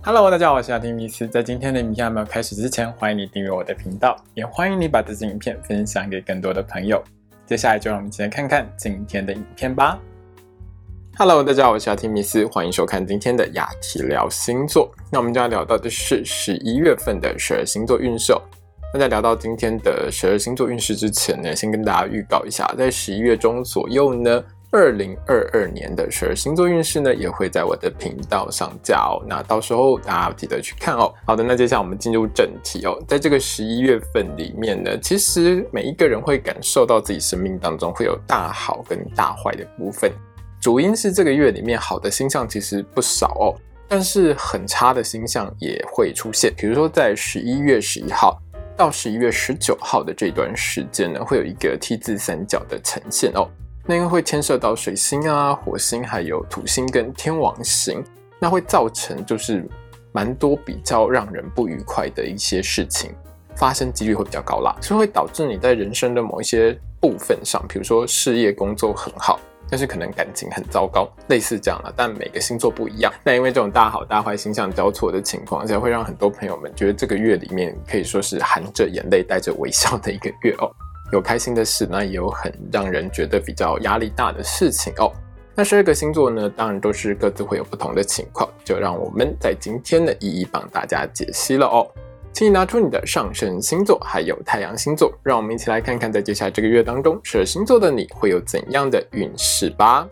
Hello，大家好，我是阿丁米斯。在今天的影片还没有开始之前，欢迎你订阅我的频道，也欢迎你把这支影片分享给更多的朋友。接下来就让我们一起来看看今天的影片吧。Hello，大家好，我是阿提米斯，欢迎收看今天的雅提聊星座。那我们就要聊到的是十一月份的十二星座运势。那在聊到今天的十二星座运势之前呢，先跟大家预告一下，在十一月中左右呢。二零二二年的十二星座运势呢，也会在我的频道上架哦。那到时候大家记得去看哦。好的，那接下来我们进入正题哦。在这个十一月份里面呢，其实每一个人会感受到自己生命当中会有大好跟大坏的部分。主因是这个月里面好的星象其实不少哦，但是很差的星象也会出现。比如说在十一月十一号到十一月十九号的这段时间呢，会有一个 T 字三角的呈现哦。那因为会牵涉到水星啊、火星，还有土星跟天王星，那会造成就是蛮多比较让人不愉快的一些事情发生几率会比较高啦，所以会导致你在人生的某一些部分上，比如说事业工作很好，但是可能感情很糟糕，类似这样的。但每个星座不一样，那因为这种大好大坏星象交错的情况，下会让很多朋友们觉得这个月里面可以说是含着眼泪带着微笑的一个月哦。有开心的事，那也有很让人觉得比较压力大的事情哦。那十二个星座呢，当然都是各自会有不同的情况，就让我们在今天呢一一帮大家解析了哦。请你拿出你的上升星座，还有太阳星座，让我们一起来看看，在接下来这个月当中，十二星座的你会有怎样的运势吧。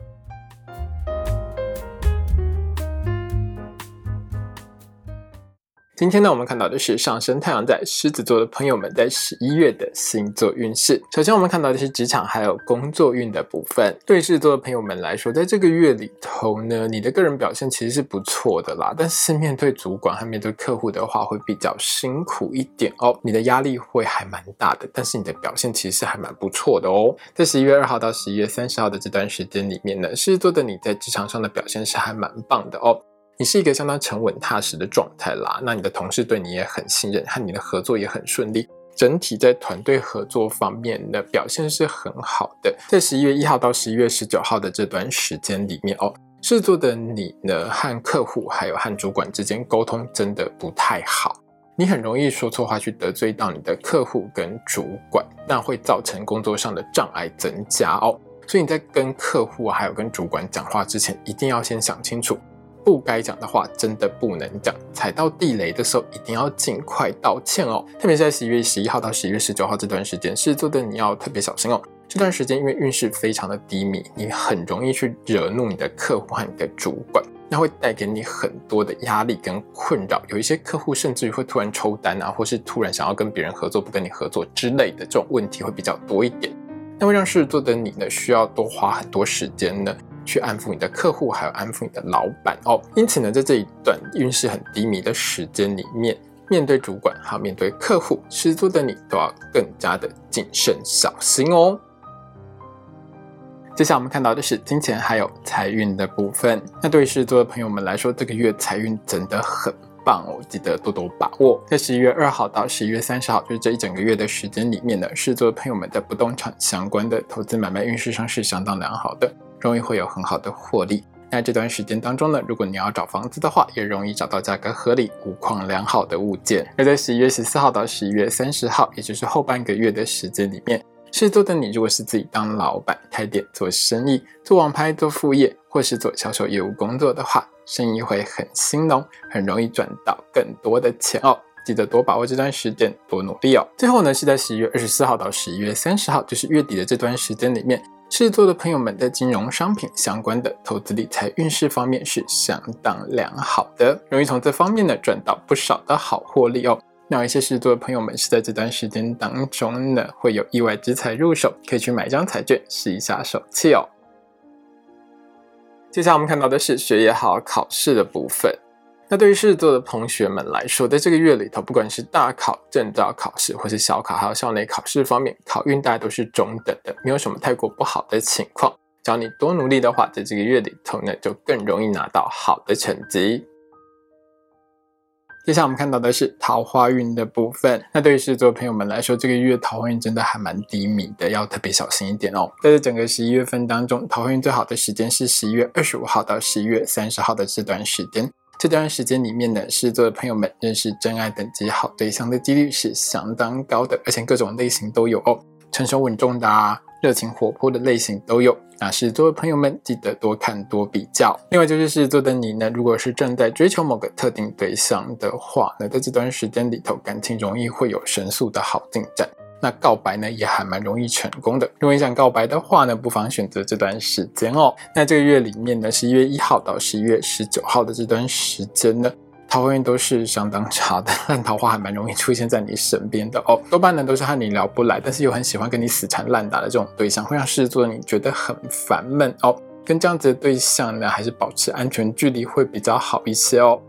今天呢，我们看到的是上升太阳在狮子座的朋友们在十一月的星座运势。首先，我们看到的是职场还有工作运的部分。对狮子座的朋友们来说，在这个月里头呢，你的个人表现其实是不错的啦。但是面对主管和面对客户的话，会比较辛苦一点哦。你的压力会还蛮大的，但是你的表现其实是还蛮不错的哦。在十一月二号到十一月三十号的这段时间里面呢，狮子座的你在职场上的表现是还蛮棒的哦。你是一个相当沉稳踏实的状态啦，那你的同事对你也很信任，和你的合作也很顺利，整体在团队合作方面的表现是很好的。在十一月一号到十一月十九号的这段时间里面哦，制作的你呢和客户还有和主管之间沟通真的不太好，你很容易说错话去得罪到你的客户跟主管，那会造成工作上的障碍增加哦。所以你在跟客户还有跟主管讲话之前，一定要先想清楚。不该讲的话，真的不能讲。踩到地雷的时候，一定要尽快道歉哦。特别是在十一月十一号到十一月十九号这段时间，狮子座的你要特别小心哦。这段时间因为运势非常的低迷，你很容易去惹怒你的客户和你的主管，那会带给你很多的压力跟困扰。有一些客户甚至于会突然抽单啊，或是突然想要跟别人合作不跟你合作之类的这种问题会比较多一点，那会让狮子座的你呢需要多花很多时间呢。去安抚你的客户，还有安抚你的老板哦。因此呢，在这一段运势很低迷的时间里面，面对主管还有面对客户，狮子座的你都要更加的谨慎小心哦。接下来我们看到的是金钱还有财运的部分。那对于狮子座的朋友们来说，这个月财运真的很棒哦，记得多多把握。在十一月二号到十一月三十号，就是这一整个月的时间里面呢，狮子座的朋友们在不动产相关的投资买卖运势上是相当良好的。容易会有很好的获利。那这段时间当中呢，如果你要找房子的话，也容易找到价格合理、物况良好的物件。而在十一月十四号到十一月三十号，也就是后半个月的时间里面，狮子座的你如果是自己当老板、开店做生意、做网拍、做副业，或是做销售业务工作的话，生意会很兴隆，很容易赚到更多的钱哦。记得多把握这段时间，多努力哦。最后呢，是在十一月二十四号到十一月三十号，就是月底的这段时间里面。狮子座的朋友们，在金融商品相关的投资理财运势方面是相当良好的，容易从这方面呢赚到不少的好获利哦。那有一些狮子座的朋友们是在这段时间当中呢，会有意外之财入手，可以去买张彩券试一下手气哦。接下来我们看到的是学业好考试的部分。那对于狮子座的同学们来说，在这个月里头，不管是大考、证照考试，或是小考，还有校内考试方面，考运大家都是中等的，没有什么太过不好的情况。只要你多努力的话，在这个月里头呢，就更容易拿到好的成绩。接下来我们看到的是桃花运的部分。那对于狮子座朋友们来说，这个月桃花运真的还蛮低迷的，要特别小心一点哦。在这整个十一月份当中，桃花运最好的时间是十一月二十五号到十一月三十号的这段时间。这段时间里面呢，狮子座的朋友们认识真爱等级好对象的几率是相当高的，而且各种类型都有哦，成熟稳重的啊，热情活泼的类型都有。那狮子座的朋友们记得多看多比较。另外就是狮子座的你呢，如果是正在追求某个特定对象的话，那在这段时间里头，感情容易会有神速的好进展。那告白呢，也还蛮容易成功的。如果你想告白的话呢，不妨选择这段时间哦。那这个月里面呢，十一月一号到十一月十九号的这段时间呢，桃花运都是相当差的，烂桃花还蛮容易出现在你身边的哦。多半呢都是和你聊不来，但是又很喜欢跟你死缠烂打的这种对象，会让狮子座你觉得很烦闷哦。跟这样子的对象呢，还是保持安全距离会比较好一些哦。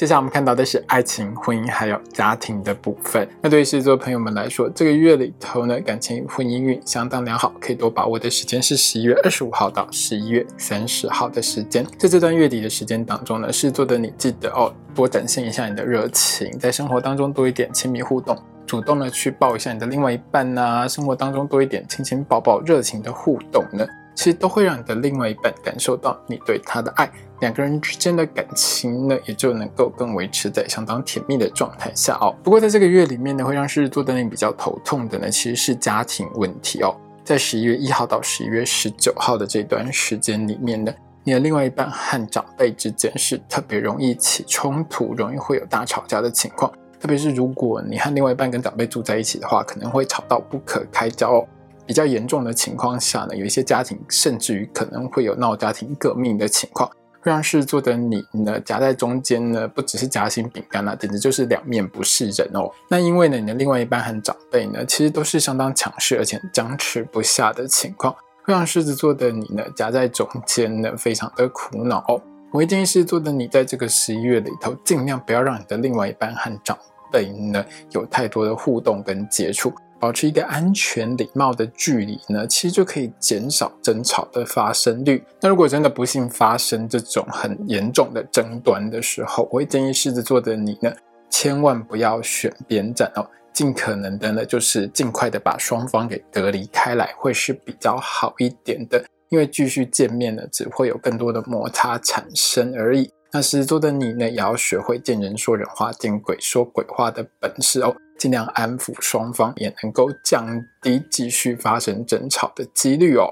接下来我们看到的是爱情、婚姻还有家庭的部分。那对于狮子座朋友们来说，这个月里头呢，感情婚姻运相当良好，可以多把握的时间是十一月二十五号到十一月三十号的时间。在这段月底的时间当中呢，狮子座的你记得哦，多展现一下你的热情，在生活当中多一点亲密互动，主动的去抱一下你的另外一半呐，生活当中多一点亲亲抱抱、热情的互动呢。其实都会让你的另外一半感受到你对他的爱，两个人之间的感情呢，也就能够更维持在相当甜蜜的状态下哦。不过在这个月里面呢，会让狮子座的你比较头痛的呢，其实是家庭问题哦。在十一月一号到十一月十九号的这段时间里面呢，你的另外一半和长辈之间是特别容易起冲突，容易会有大吵架的情况。特别是如果你和另外一半跟长辈住在一起的话，可能会吵到不可开交哦。比较严重的情况下呢，有一些家庭甚至于可能会有闹家庭革命的情况，会让狮子座的你呢夹在中间呢，不只是夹心饼干啦，简直就是两面不是人哦。那因为呢，你的另外一半和长辈呢，其实都是相当强势而且僵持不下的情况，会让狮子座的你呢夹在中间呢，非常的苦恼。我建议狮子座的你在这个十一月里头，尽量不要让你的另外一半和长辈呢有太多的互动跟接触。保持一个安全、礼貌的距离呢，其实就可以减少争吵的发生率。那如果真的不幸发生这种很严重的争端的时候，我会建议狮子座的你呢，千万不要选边站哦，尽可能的呢，就是尽快的把双方给隔离开来，会是比较好一点的。因为继续见面呢，只会有更多的摩擦产生而已。那狮子座的你呢，也要学会见人说人话，见鬼说鬼话的本事哦。尽量安抚双方，也能够降低继续发生争吵的几率哦。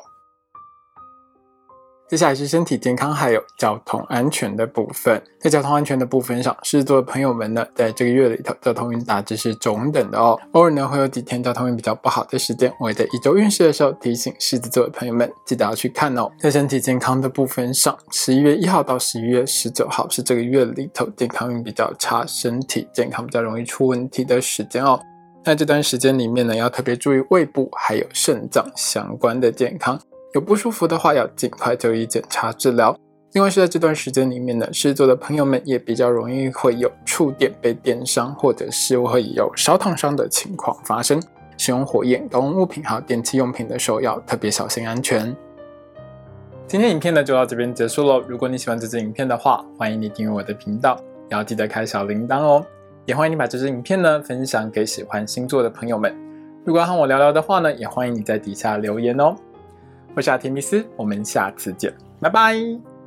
接下来是身体健康还有交通安全的部分。在交通安全的部分上，狮子座的朋友们呢，在这个月里头，交通运大致是中等的哦。偶尔呢，会有几天交通运比较不好的时间。我会在一周运势的时候提醒狮子座的朋友们，记得要去看哦。在身体健康的部分上，十一月一号到十一月十九号是这个月里头健康运比较差，身体健康比较容易出问题的时间哦。那这段时间里面呢，要特别注意胃部还有肾脏相关的健康。有不舒服的话，要尽快就医检查治疗。另外是在这段时间里面呢，狮子座的朋友们也比较容易会有触电被电伤，或者是会有烧烫伤的情况发生。使用火焰、高温物品还有电器用品的时候，要特别小心安全。今天影片呢就到这边结束喽。如果你喜欢这支影片的话，欢迎你订阅我的频道，也要记得开小铃铛哦。也欢迎你把这支影片呢分享给喜欢星座的朋友们。如果要和我聊聊的话呢，也欢迎你在底下留言哦。我是阿提米斯，我们下次见，拜拜。